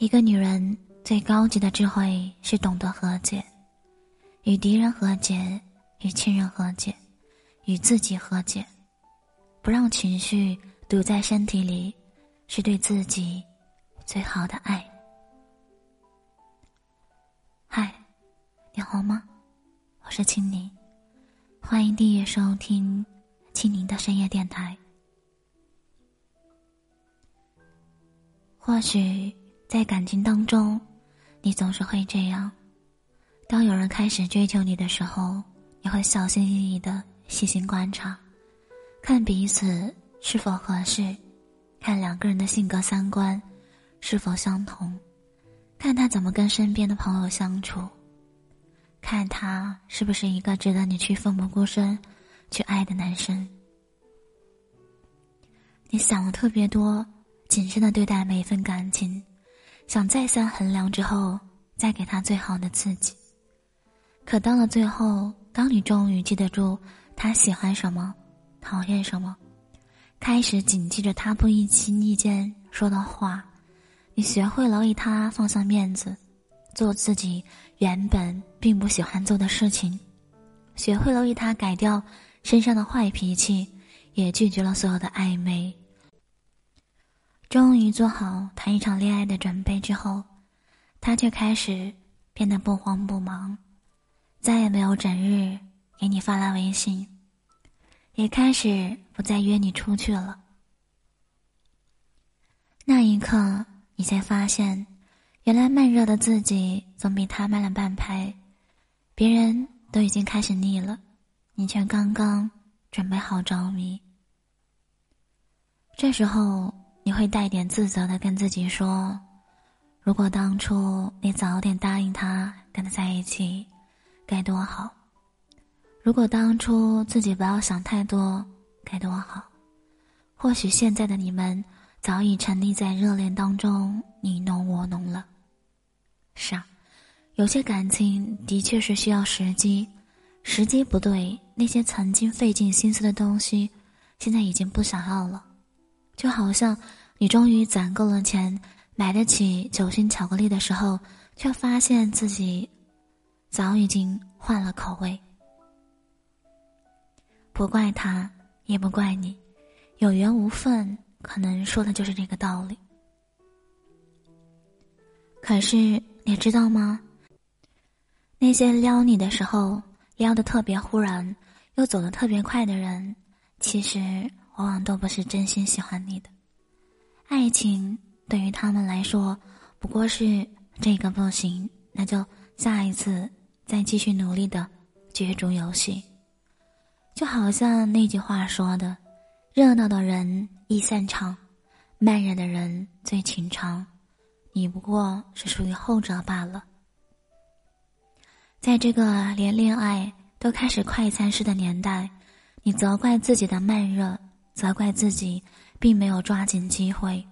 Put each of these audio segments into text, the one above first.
一个女人最高级的智慧是懂得和解，与敌人和解，与亲人和解，与自己和解，不让情绪堵在身体里，是对自己最好的爱。嗨，你好吗？我是青柠，欢迎订阅收听青柠的深夜电台。或许。在感情当中，你总是会这样：当有人开始追求你的时候，你会小心翼翼的细心观察，看彼此是否合适，看两个人的性格三观是否相同，看他怎么跟身边的朋友相处，看他是不是一个值得你去奋不顾身去爱的男生。你想的特别多，谨慎的对待每一份感情。想再三衡量之后，再给他最好的刺激。可到了最后，当你终于记得住他喜欢什么，讨厌什么，开始谨记着他不经意间说的话，你学会了为他放下面子，做自己原本并不喜欢做的事情，学会了为他改掉身上的坏脾气，也拒绝了所有的暧昧。终于做好谈一场恋爱的准备之后，他却开始变得不慌不忙，再也没有整日给你发来微信，也开始不再约你出去了。那一刻，你才发现，原来慢热的自己总比他慢了半拍，别人都已经开始腻了，你却刚刚准备好着迷。这时候。你会带点自责的跟自己说：“如果当初你早点答应他跟他在一起，该多好！如果当初自己不要想太多，该多好！或许现在的你们早已沉溺在热恋当中，你侬我侬了。是啊，有些感情的确是需要时机，时机不对，那些曾经费尽心思的东西，现在已经不想要了。”就好像你终于攒够了钱，买得起酒心巧克力的时候，却发现自己早已经换了口味。不怪他，也不怪你，有缘无分，可能说的就是这个道理。可是你知道吗？那些撩你的时候撩的特别忽然，又走的特别快的人，其实。往往都不是真心喜欢你的，爱情对于他们来说，不过是这个不行，那就下一次再继续努力的角逐游戏。就好像那句话说的：“热闹的人易散场，慢热的人最情长。”你不过是属于后者罢了。在这个连恋爱都开始快餐式的年代，你责怪自己的慢热。责怪自己并没有抓紧机会，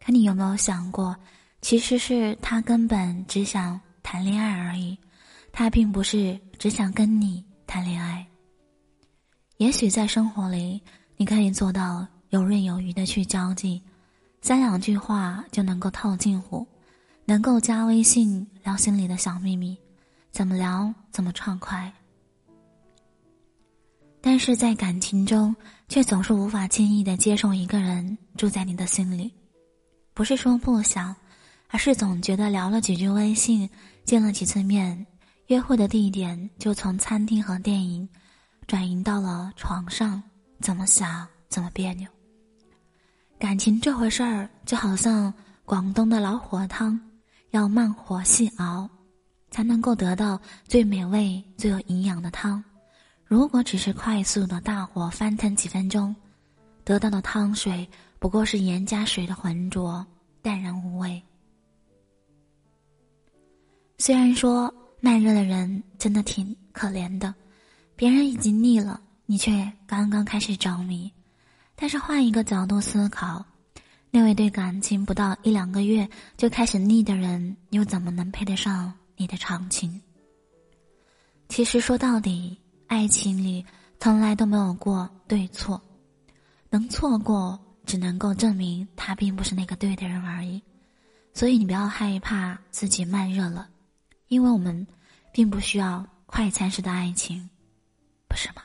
可你有没有想过，其实是他根本只想谈恋爱而已，他并不是只想跟你谈恋爱。也许在生活里，你可以做到游刃有余的去交际，三两句话就能够套近乎，能够加微信聊心里的小秘密，怎么聊怎么畅快。但是在感情中，却总是无法轻易的接受一个人住在你的心里，不是说不想，而是总觉得聊了几句微信，见了几次面，约会的地点就从餐厅和电影，转移到了床上，怎么想怎么别扭。感情这回事儿，就好像广东的老火汤，要慢火细熬，才能够得到最美味、最有营养的汤。如果只是快速的大火翻腾几分钟，得到的汤水不过是盐加水的浑浊，淡然无味。虽然说慢热的人真的挺可怜的，别人已经腻了，你却刚刚开始着迷。但是换一个角度思考，那位对感情不到一两个月就开始腻的人，又怎么能配得上你的长情？其实说到底。爱情里从来都没有过对错，能错过只能够证明他并不是那个对的人而已。所以你不要害怕自己慢热了，因为我们并不需要快餐式的爱情。不是吗